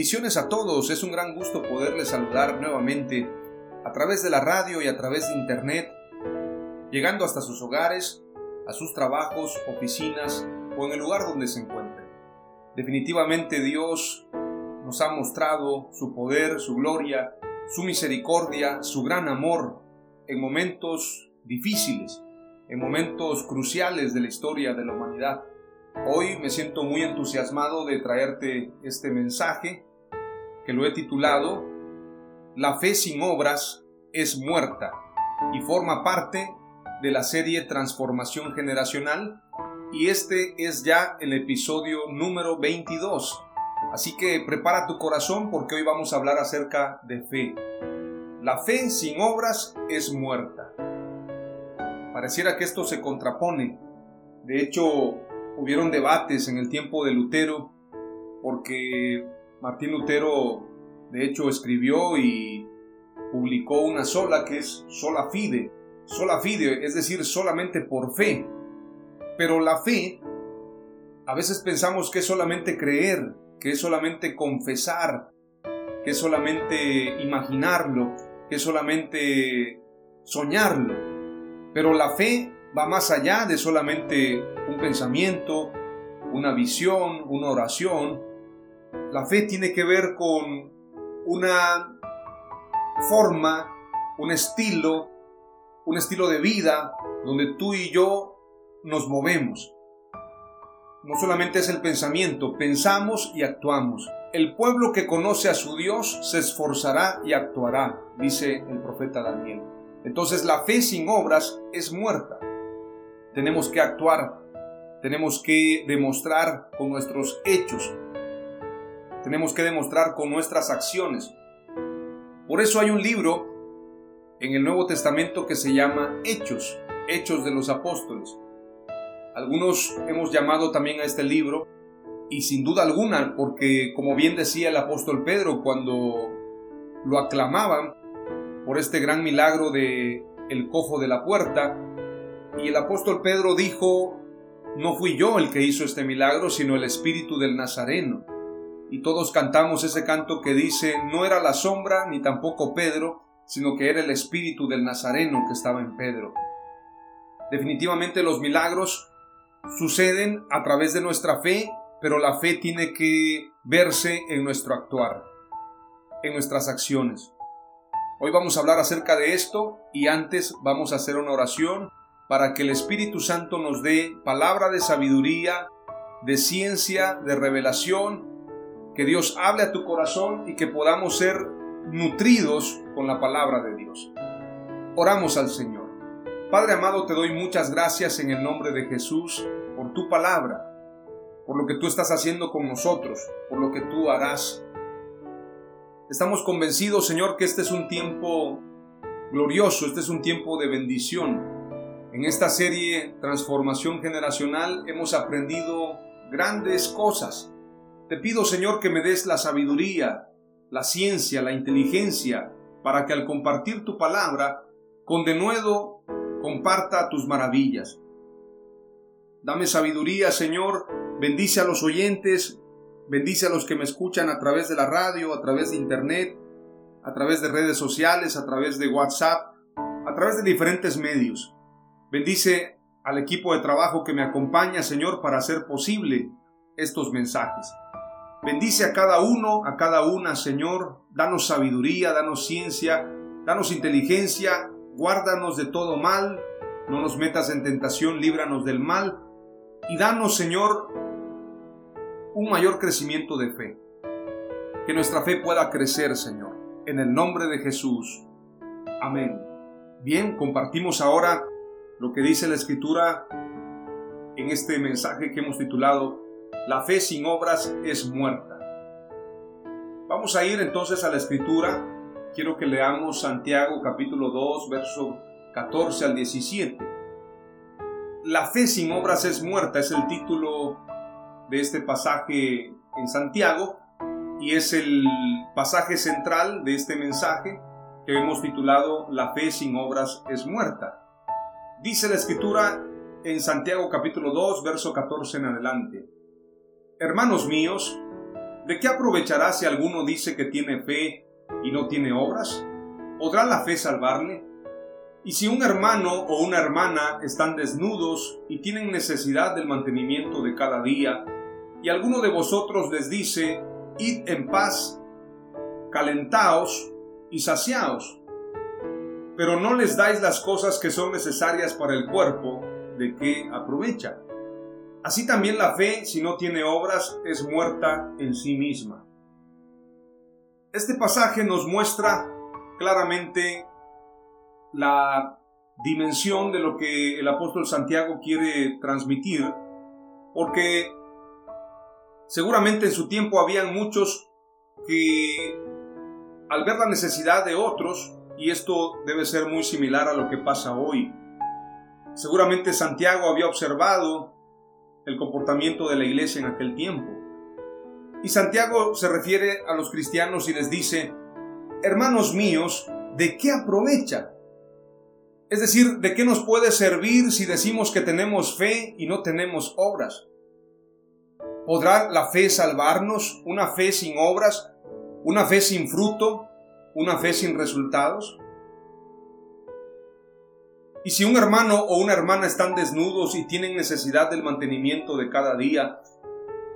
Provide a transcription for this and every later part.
Bendiciones a todos, es un gran gusto poderles saludar nuevamente a través de la radio y a través de internet, llegando hasta sus hogares, a sus trabajos, oficinas o en el lugar donde se encuentren. Definitivamente Dios nos ha mostrado su poder, su gloria, su misericordia, su gran amor en momentos difíciles, en momentos cruciales de la historia de la humanidad. Hoy me siento muy entusiasmado de traerte este mensaje que lo he titulado La fe sin obras es muerta y forma parte de la serie Transformación Generacional y este es ya el episodio número 22. Así que prepara tu corazón porque hoy vamos a hablar acerca de fe. La fe sin obras es muerta. Pareciera que esto se contrapone. De hecho, hubieron debates en el tiempo de Lutero, porque Martín Lutero de hecho escribió y publicó una sola que es sola fide, sola fide, es decir, solamente por fe. Pero la fe, a veces pensamos que es solamente creer, que es solamente confesar, que es solamente imaginarlo, que es solamente soñarlo. Pero la fe va más allá de solamente un pensamiento, una visión, una oración. La fe tiene que ver con una forma, un estilo, un estilo de vida donde tú y yo nos movemos. No solamente es el pensamiento, pensamos y actuamos. El pueblo que conoce a su Dios se esforzará y actuará, dice el profeta Daniel. Entonces la fe sin obras es muerta tenemos que actuar, tenemos que demostrar con nuestros hechos, tenemos que demostrar con nuestras acciones. Por eso hay un libro en el Nuevo Testamento que se llama Hechos, Hechos de los Apóstoles. Algunos hemos llamado también a este libro, y sin duda alguna, porque como bien decía el apóstol Pedro cuando lo aclamaban por este gran milagro de el cojo de la puerta, y el apóstol Pedro dijo, no fui yo el que hizo este milagro, sino el Espíritu del Nazareno. Y todos cantamos ese canto que dice, no era la sombra ni tampoco Pedro, sino que era el Espíritu del Nazareno que estaba en Pedro. Definitivamente los milagros suceden a través de nuestra fe, pero la fe tiene que verse en nuestro actuar, en nuestras acciones. Hoy vamos a hablar acerca de esto y antes vamos a hacer una oración para que el Espíritu Santo nos dé palabra de sabiduría, de ciencia, de revelación, que Dios hable a tu corazón y que podamos ser nutridos con la palabra de Dios. Oramos al Señor. Padre amado, te doy muchas gracias en el nombre de Jesús por tu palabra, por lo que tú estás haciendo con nosotros, por lo que tú harás. Estamos convencidos, Señor, que este es un tiempo glorioso, este es un tiempo de bendición en esta serie Transformación Generacional hemos aprendido grandes cosas. Te pido, Señor, que me des la sabiduría, la ciencia, la inteligencia, para que al compartir tu palabra, con denuedo comparta tus maravillas. Dame sabiduría, Señor, bendice a los oyentes, Bendice a los que me escuchan a través de la radio, a través de internet, a través de redes sociales, a través de WhatsApp, a través de diferentes medios. Bendice al equipo de trabajo que me acompaña, Señor, para hacer posible estos mensajes. Bendice a cada uno, a cada una, Señor. Danos sabiduría, danos ciencia, danos inteligencia, guárdanos de todo mal, no nos metas en tentación, líbranos del mal y danos, Señor, un mayor crecimiento de fe. Que nuestra fe pueda crecer, Señor, en el nombre de Jesús. Amén. Bien, compartimos ahora lo que dice la Escritura en este mensaje que hemos titulado La fe sin obras es muerta. Vamos a ir entonces a la Escritura. Quiero que leamos Santiago capítulo 2, verso 14 al 17. La fe sin obras es muerta es el título de este pasaje en Santiago y es el pasaje central de este mensaje que hemos titulado La fe sin obras es muerta. Dice la escritura en Santiago capítulo 2, verso 14 en adelante. Hermanos míos, ¿de qué aprovechará si alguno dice que tiene fe y no tiene obras? ¿Podrá la fe salvarle? Y si un hermano o una hermana están desnudos y tienen necesidad del mantenimiento de cada día, y alguno de vosotros les dice, id en paz, calentaos y saciaos, pero no les dais las cosas que son necesarias para el cuerpo, ¿de qué aprovecha? Así también la fe, si no tiene obras, es muerta en sí misma. Este pasaje nos muestra claramente la dimensión de lo que el apóstol Santiago quiere transmitir, porque seguramente en su tiempo habían muchos que al ver la necesidad de otros, y esto debe ser muy similar a lo que pasa hoy. Seguramente Santiago había observado el comportamiento de la iglesia en aquel tiempo. Y Santiago se refiere a los cristianos y les dice, hermanos míos, ¿de qué aprovecha? Es decir, ¿de qué nos puede servir si decimos que tenemos fe y no tenemos obras? ¿Podrá la fe salvarnos? ¿Una fe sin obras? ¿Una fe sin fruto? una fe sin resultados? Y si un hermano o una hermana están desnudos y tienen necesidad del mantenimiento de cada día,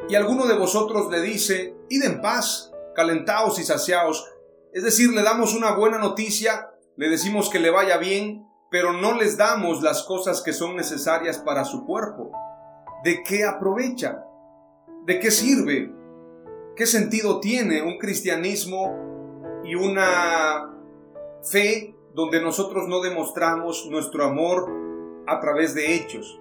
y alguno de vosotros le dice, id en paz, calentaos y saciaos, es decir, le damos una buena noticia, le decimos que le vaya bien, pero no les damos las cosas que son necesarias para su cuerpo. ¿De qué aprovecha? ¿De qué sirve? ¿Qué sentido tiene un cristianismo y una fe donde nosotros no demostramos nuestro amor a través de hechos.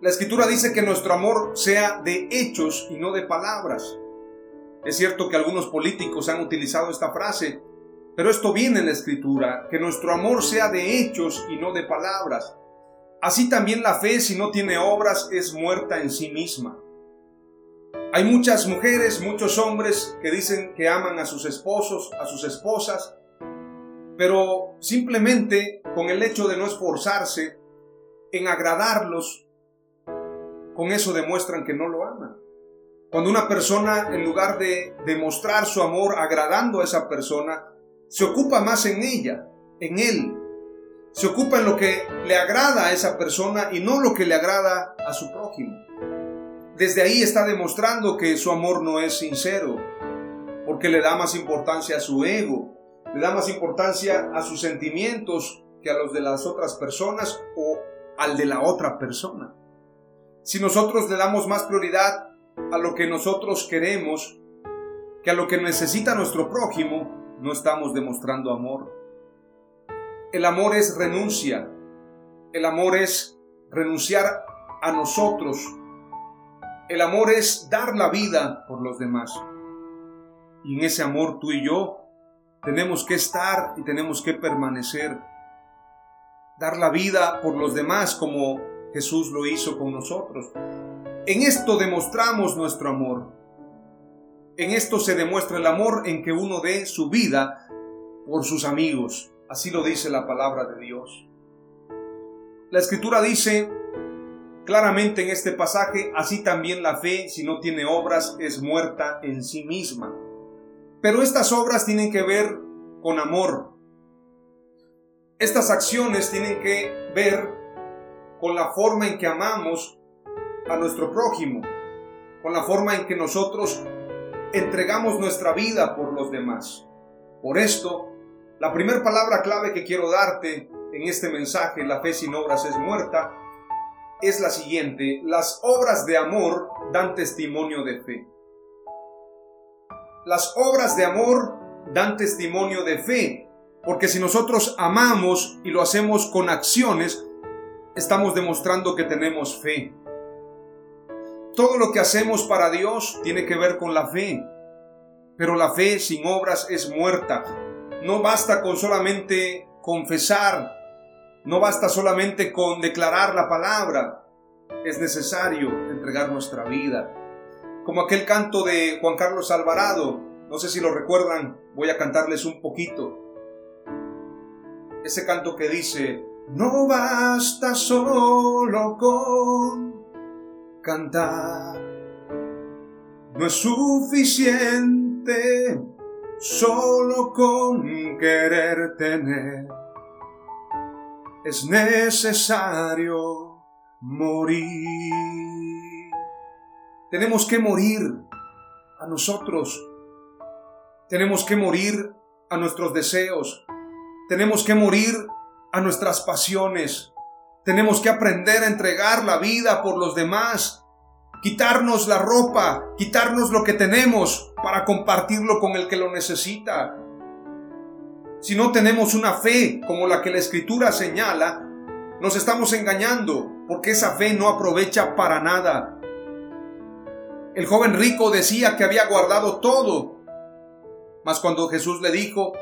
La escritura dice que nuestro amor sea de hechos y no de palabras. Es cierto que algunos políticos han utilizado esta frase, pero esto viene en la escritura, que nuestro amor sea de hechos y no de palabras. Así también la fe, si no tiene obras, es muerta en sí misma. Hay muchas mujeres, muchos hombres que dicen que aman a sus esposos, a sus esposas, pero simplemente con el hecho de no esforzarse en agradarlos, con eso demuestran que no lo aman. Cuando una persona, en lugar de demostrar su amor agradando a esa persona, se ocupa más en ella, en él, se ocupa en lo que le agrada a esa persona y no lo que le agrada a su prójimo. Desde ahí está demostrando que su amor no es sincero, porque le da más importancia a su ego, le da más importancia a sus sentimientos que a los de las otras personas o al de la otra persona. Si nosotros le damos más prioridad a lo que nosotros queremos que a lo que necesita nuestro prójimo, no estamos demostrando amor. El amor es renuncia. El amor es renunciar a nosotros el amor es dar la vida por los demás. Y en ese amor tú y yo tenemos que estar y tenemos que permanecer. Dar la vida por los demás como Jesús lo hizo con nosotros. En esto demostramos nuestro amor. En esto se demuestra el amor en que uno dé su vida por sus amigos. Así lo dice la palabra de Dios. La escritura dice claramente en este pasaje, así también la fe, si no tiene obras, es muerta en sí misma. Pero estas obras tienen que ver con amor. Estas acciones tienen que ver con la forma en que amamos a nuestro prójimo, con la forma en que nosotros entregamos nuestra vida por los demás. Por esto, la primera palabra clave que quiero darte en este mensaje, la fe sin obras es muerta, es la siguiente, las obras de amor dan testimonio de fe. Las obras de amor dan testimonio de fe, porque si nosotros amamos y lo hacemos con acciones, estamos demostrando que tenemos fe. Todo lo que hacemos para Dios tiene que ver con la fe, pero la fe sin obras es muerta. No basta con solamente confesar, no basta solamente con declarar la palabra, es necesario entregar nuestra vida. Como aquel canto de Juan Carlos Alvarado, no sé si lo recuerdan, voy a cantarles un poquito. Ese canto que dice, no basta solo con cantar, no es suficiente solo con querer tener es necesario morir. Tenemos que morir a nosotros. Tenemos que morir a nuestros deseos. Tenemos que morir a nuestras pasiones. Tenemos que aprender a entregar la vida por los demás. Quitarnos la ropa, quitarnos lo que tenemos para compartirlo con el que lo necesita. Si no tenemos una fe como la que la escritura señala, nos estamos engañando porque esa fe no aprovecha para nada. El joven rico decía que había guardado todo, mas cuando Jesús le dijo,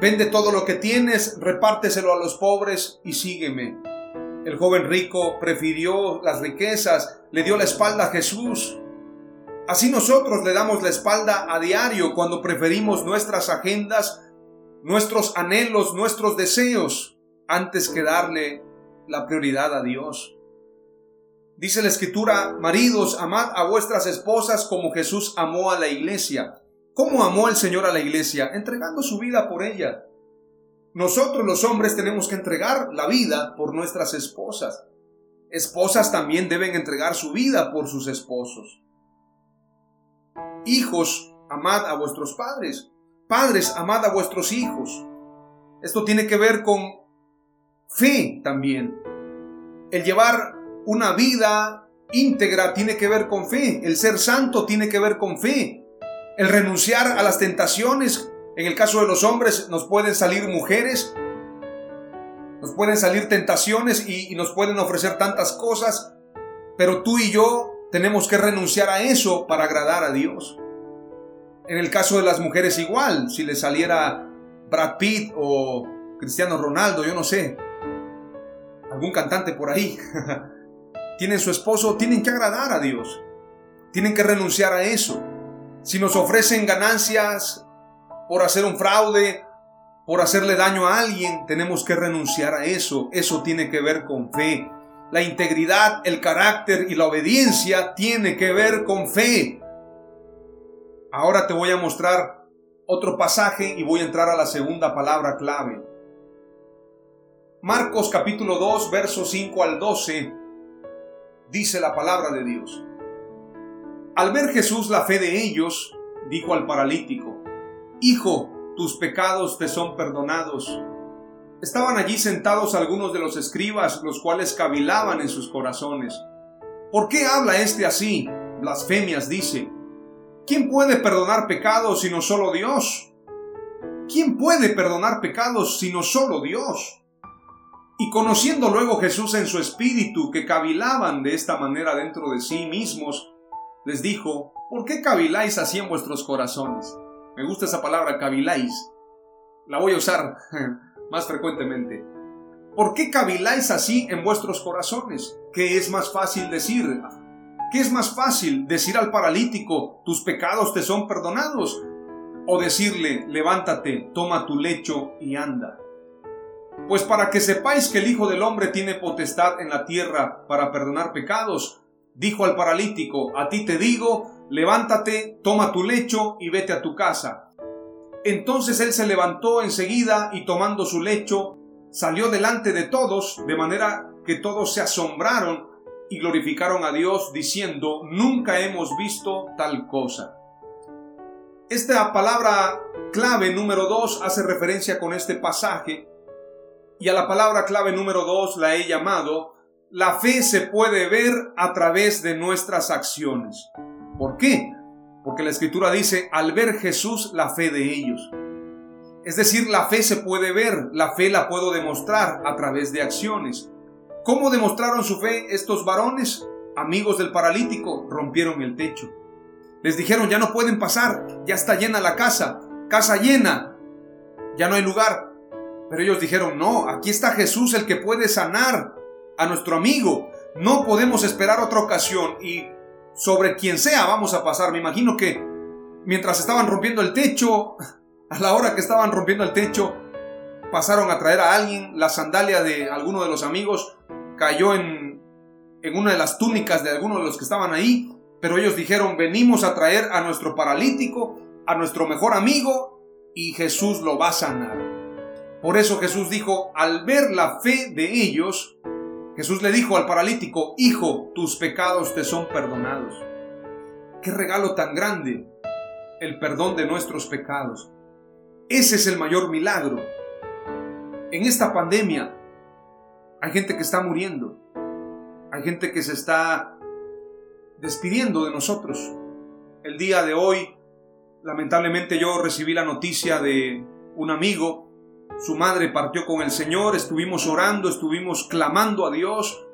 vende todo lo que tienes, repárteselo a los pobres y sígueme. El joven rico prefirió las riquezas, le dio la espalda a Jesús. Así nosotros le damos la espalda a diario cuando preferimos nuestras agendas nuestros anhelos, nuestros deseos, antes que darle la prioridad a Dios. Dice la escritura, maridos, amad a vuestras esposas como Jesús amó a la iglesia. ¿Cómo amó el Señor a la iglesia? Entregando su vida por ella. Nosotros los hombres tenemos que entregar la vida por nuestras esposas. Esposas también deben entregar su vida por sus esposos. Hijos, amad a vuestros padres. Padres, amad a vuestros hijos. Esto tiene que ver con fe también. El llevar una vida íntegra tiene que ver con fe. El ser santo tiene que ver con fe. El renunciar a las tentaciones. En el caso de los hombres nos pueden salir mujeres. Nos pueden salir tentaciones y, nos pueden ofrecer tantas cosas. Pero tú y yo tenemos que renunciar a eso para agradar a Dios. En el caso de las mujeres igual, si le saliera Brad Pitt o Cristiano Ronaldo, yo no sé, algún cantante por ahí, tienen su esposo, tienen que agradar a Dios, tienen que renunciar a eso. Si nos ofrecen ganancias por hacer un fraude, por hacerle daño a alguien, tenemos que renunciar a eso. Eso tiene que ver con fe. La integridad, el carácter y la obediencia tiene que ver con fe. Ahora te voy a mostrar otro pasaje y voy a entrar a la segunda palabra clave. Marcos capítulo 2, versos 5 al 12, dice la palabra de Dios. Al ver Jesús la fe de ellos, dijo al paralítico, Hijo, tus pecados te son perdonados. Estaban allí sentados algunos de los escribas, los cuales cavilaban en sus corazones. ¿Por qué habla este así? Blasfemias dice. ¿Quién puede perdonar pecados sino solo Dios? ¿Quién puede perdonar pecados sino solo Dios? Y conociendo luego Jesús en su espíritu que cavilaban de esta manera dentro de sí mismos, les dijo, ¿por qué caviláis así en vuestros corazones? Me gusta esa palabra caviláis. La voy a usar más frecuentemente. ¿Por qué caviláis así en vuestros corazones? ¿Qué es más fácil decir? ¿Qué es más fácil, decir al paralítico, tus pecados te son perdonados? O decirle, levántate, toma tu lecho y anda. Pues para que sepáis que el Hijo del Hombre tiene potestad en la tierra para perdonar pecados, dijo al paralítico, a ti te digo, levántate, toma tu lecho y vete a tu casa. Entonces él se levantó enseguida y tomando su lecho, salió delante de todos, de manera que todos se asombraron y glorificaron a Dios diciendo, nunca hemos visto tal cosa. Esta palabra clave número dos hace referencia con este pasaje y a la palabra clave número dos la he llamado, la fe se puede ver a través de nuestras acciones. ¿Por qué? Porque la escritura dice, al ver Jesús, la fe de ellos. Es decir, la fe se puede ver, la fe la puedo demostrar a través de acciones. ¿Cómo demostraron su fe estos varones? Amigos del paralítico, rompieron el techo. Les dijeron, ya no pueden pasar, ya está llena la casa, casa llena, ya no hay lugar. Pero ellos dijeron, no, aquí está Jesús el que puede sanar a nuestro amigo. No podemos esperar otra ocasión y sobre quien sea vamos a pasar. Me imagino que mientras estaban rompiendo el techo, a la hora que estaban rompiendo el techo, pasaron a traer a alguien, la sandalia de alguno de los amigos cayó en, en una de las túnicas de alguno de los que estaban ahí, pero ellos dijeron, venimos a traer a nuestro paralítico, a nuestro mejor amigo, y Jesús lo va a sanar. Por eso Jesús dijo, al ver la fe de ellos, Jesús le dijo al paralítico, Hijo, tus pecados te son perdonados. Qué regalo tan grande, el perdón de nuestros pecados. Ese es el mayor milagro. En esta pandemia hay gente que está muriendo, hay gente que se está despidiendo de nosotros. El día de hoy, lamentablemente yo recibí la noticia de un amigo su madre partió con el Señor, estuvimos orando, estuvimos clamando a Dios,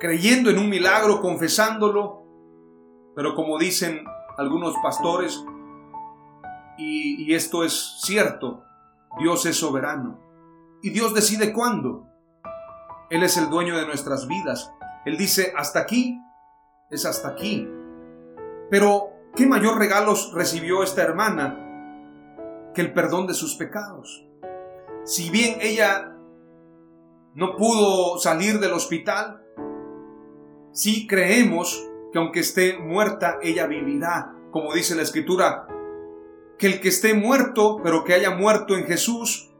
creyendo en un milagro, confesándolo, pero como dicen algunos pastores, y, esto es cierto, Dios es soberano y Dios decide cuándo. Él es el dueño de nuestras vidas. Él dice, hasta aquí, es hasta aquí. Pero, ¿qué mayor regalos recibió esta hermana que el perdón de sus pecados? Si bien ella no pudo salir del hospital, sí creemos que aunque esté muerta, ella vivirá, como dice la escritura, que el que esté muerto, pero que haya muerto en Jesús,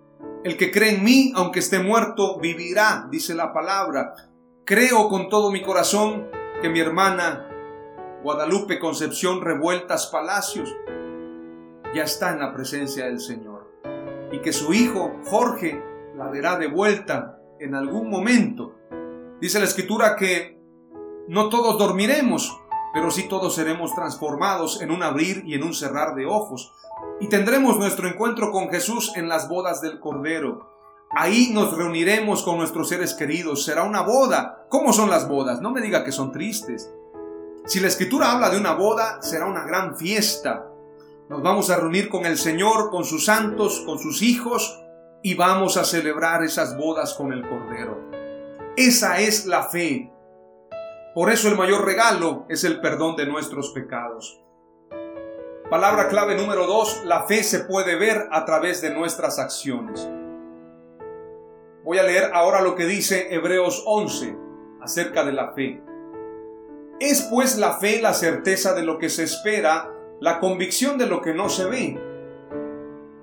el que cree en mí, aunque esté muerto, vivirá, dice la palabra. Creo con todo mi corazón que mi hermana Guadalupe Concepción Revueltas Palacios ya está en la presencia del Señor y que su hijo Jorge la verá de vuelta en algún momento. Dice la escritura que no todos dormiremos, pero sí todos seremos transformados en un abrir y en un cerrar de ojos. Y tendremos nuestro encuentro con Jesús en las bodas del Cordero. Ahí nos reuniremos con nuestros seres queridos. Será una boda. ¿Cómo son las bodas? No me diga que son tristes. Si la escritura habla de una boda, será una gran fiesta. Nos vamos a reunir con el Señor, con sus santos, con sus hijos, y vamos a celebrar esas bodas con el Cordero. Esa es la fe. Por eso el mayor regalo es el perdón de nuestros pecados. Palabra clave número dos, la fe se puede ver a través de nuestras acciones. Voy a leer ahora lo que dice Hebreos 11 acerca de la fe. Es pues la fe la certeza de lo que se espera, la convicción de lo que no se ve.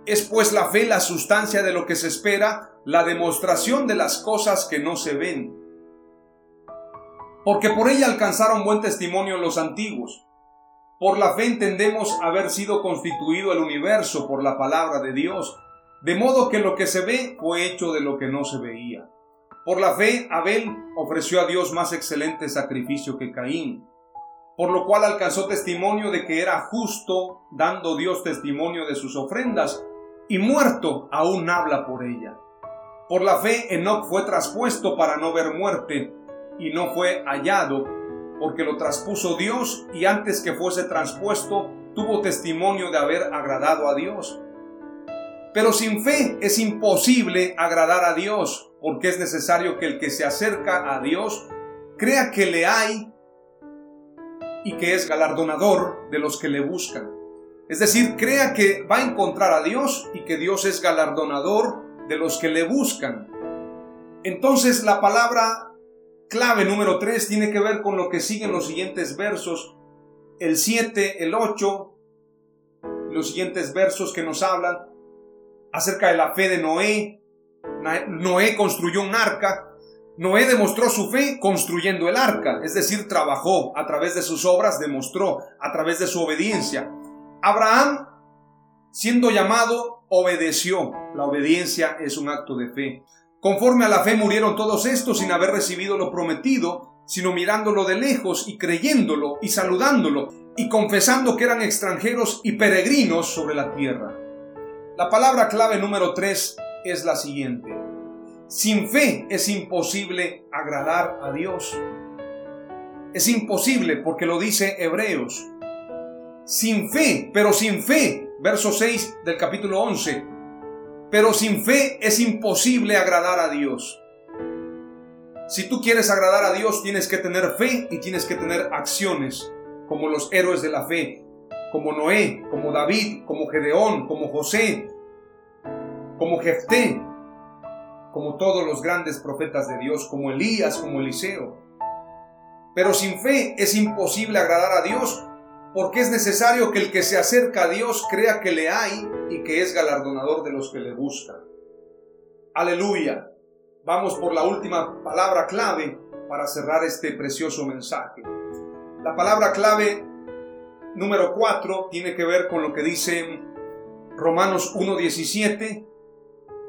Es pues la fe la sustancia de lo que se espera, la demostración de las cosas que no se ven. Porque por ella alcanzaron buen testimonio los antiguos. Por la fe entendemos haber sido constituido el universo por la palabra de Dios, de modo que lo que se ve fue hecho de lo que no se veía. Por la fe Abel ofreció a Dios más excelente sacrificio que Caín por lo cual alcanzó testimonio de que era justo, dando Dios testimonio de sus ofrendas, y muerto aún habla por ella. Por la fe Enoch fue traspuesto para no ver muerte, y no fue hallado, porque lo traspuso Dios, y antes que fuese traspuesto, tuvo testimonio de haber agradado a Dios. Pero sin fe es imposible agradar a Dios, porque es necesario que el que se acerca a Dios crea que le hay y que es galardonador de los que le buscan. Es decir, crea que va a encontrar a Dios y que Dios es galardonador de los que le buscan. Entonces la palabra clave número 3 tiene que ver con lo que siguen los siguientes versos, el 7, el 8, los siguientes versos que nos hablan acerca de la fe de Noé. Noé construyó un arca. Noé demostró su fe construyendo el arca, es decir, trabajó a través de sus obras, demostró a través de su obediencia. Abraham, siendo llamado, obedeció. La obediencia es un acto de fe. Conforme a la fe murieron todos estos sin haber recibido lo prometido, sino mirándolo de lejos y creyéndolo y saludándolo y confesando que eran extranjeros y peregrinos sobre la tierra. La palabra clave número 3 es la siguiente. Sin fe es imposible agradar a Dios. Es imposible porque lo dice Hebreos. Sin fe, pero sin fe, verso 6 del capítulo 11. Pero sin fe es imposible agradar a Dios. Si tú quieres agradar a Dios, tienes que tener fe y tienes que tener acciones, como los héroes de la fe, como Noé, como David, como Gedeón, como José, como Jefté, como todos los grandes profetas de Dios, como Elías, como Eliseo. Pero sin fe es imposible agradar a Dios porque es necesario que el que se acerca a Dios crea que le hay y que es galardonador de los que le buscan. Aleluya. Vamos por la última palabra clave para cerrar este precioso mensaje. La palabra clave número 4 tiene que ver con lo que dice Romanos 1.17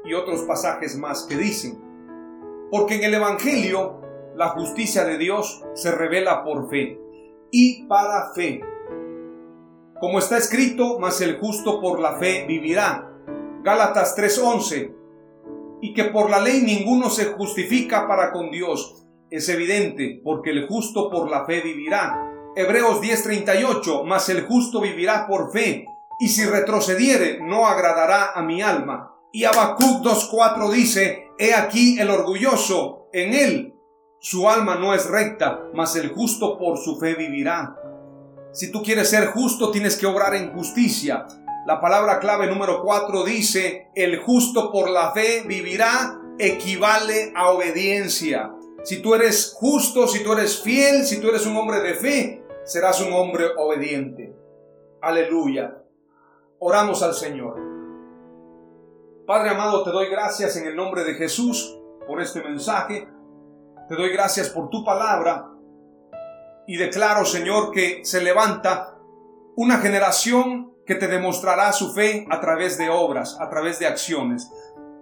y otros pasajes más que dicen. Porque en el Evangelio la justicia de Dios se revela por fe y para fe. Como está escrito, mas el justo por la fe vivirá. Gálatas 3:11. Y que por la ley ninguno se justifica para con Dios. Es evidente, porque el justo por la fe vivirá. Hebreos 10:38, mas el justo vivirá por fe, y si retrocediere no agradará a mi alma. Y Habacuc 2.4 dice, He aquí el orgulloso, en él su alma no es recta, mas el justo por su fe vivirá. Si tú quieres ser justo, tienes que obrar en justicia. La palabra clave número 4 dice, el justo por la fe vivirá, equivale a obediencia. Si tú eres justo, si tú eres fiel, si tú eres un hombre de fe, serás un hombre obediente. Aleluya. Oramos al Señor. Padre amado, te doy gracias en el nombre de Jesús por este mensaje. Te doy gracias por tu palabra. Y declaro, Señor, que se levanta una generación que te demostrará su fe a través de obras, a través de acciones.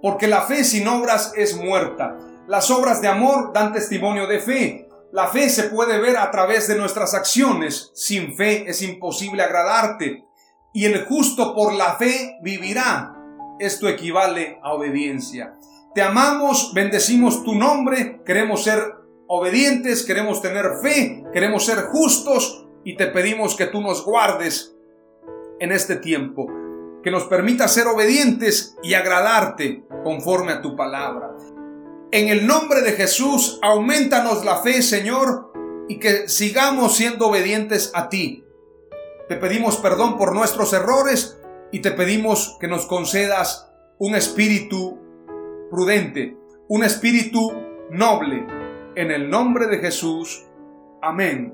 Porque la fe sin obras es muerta. Las obras de amor dan testimonio de fe. La fe se puede ver a través de nuestras acciones. Sin fe es imposible agradarte. Y el justo por la fe vivirá. Esto equivale a obediencia. Te amamos, bendecimos tu nombre, queremos ser obedientes, queremos tener fe, queremos ser justos y te pedimos que tú nos guardes en este tiempo, que nos permita ser obedientes y agradarte conforme a tu palabra. En el nombre de Jesús, aumentanos la fe, Señor, y que sigamos siendo obedientes a ti. Te pedimos perdón por nuestros errores y te pedimos que nos concedas un espíritu prudente, un espíritu noble. En el nombre de Jesús. Amén.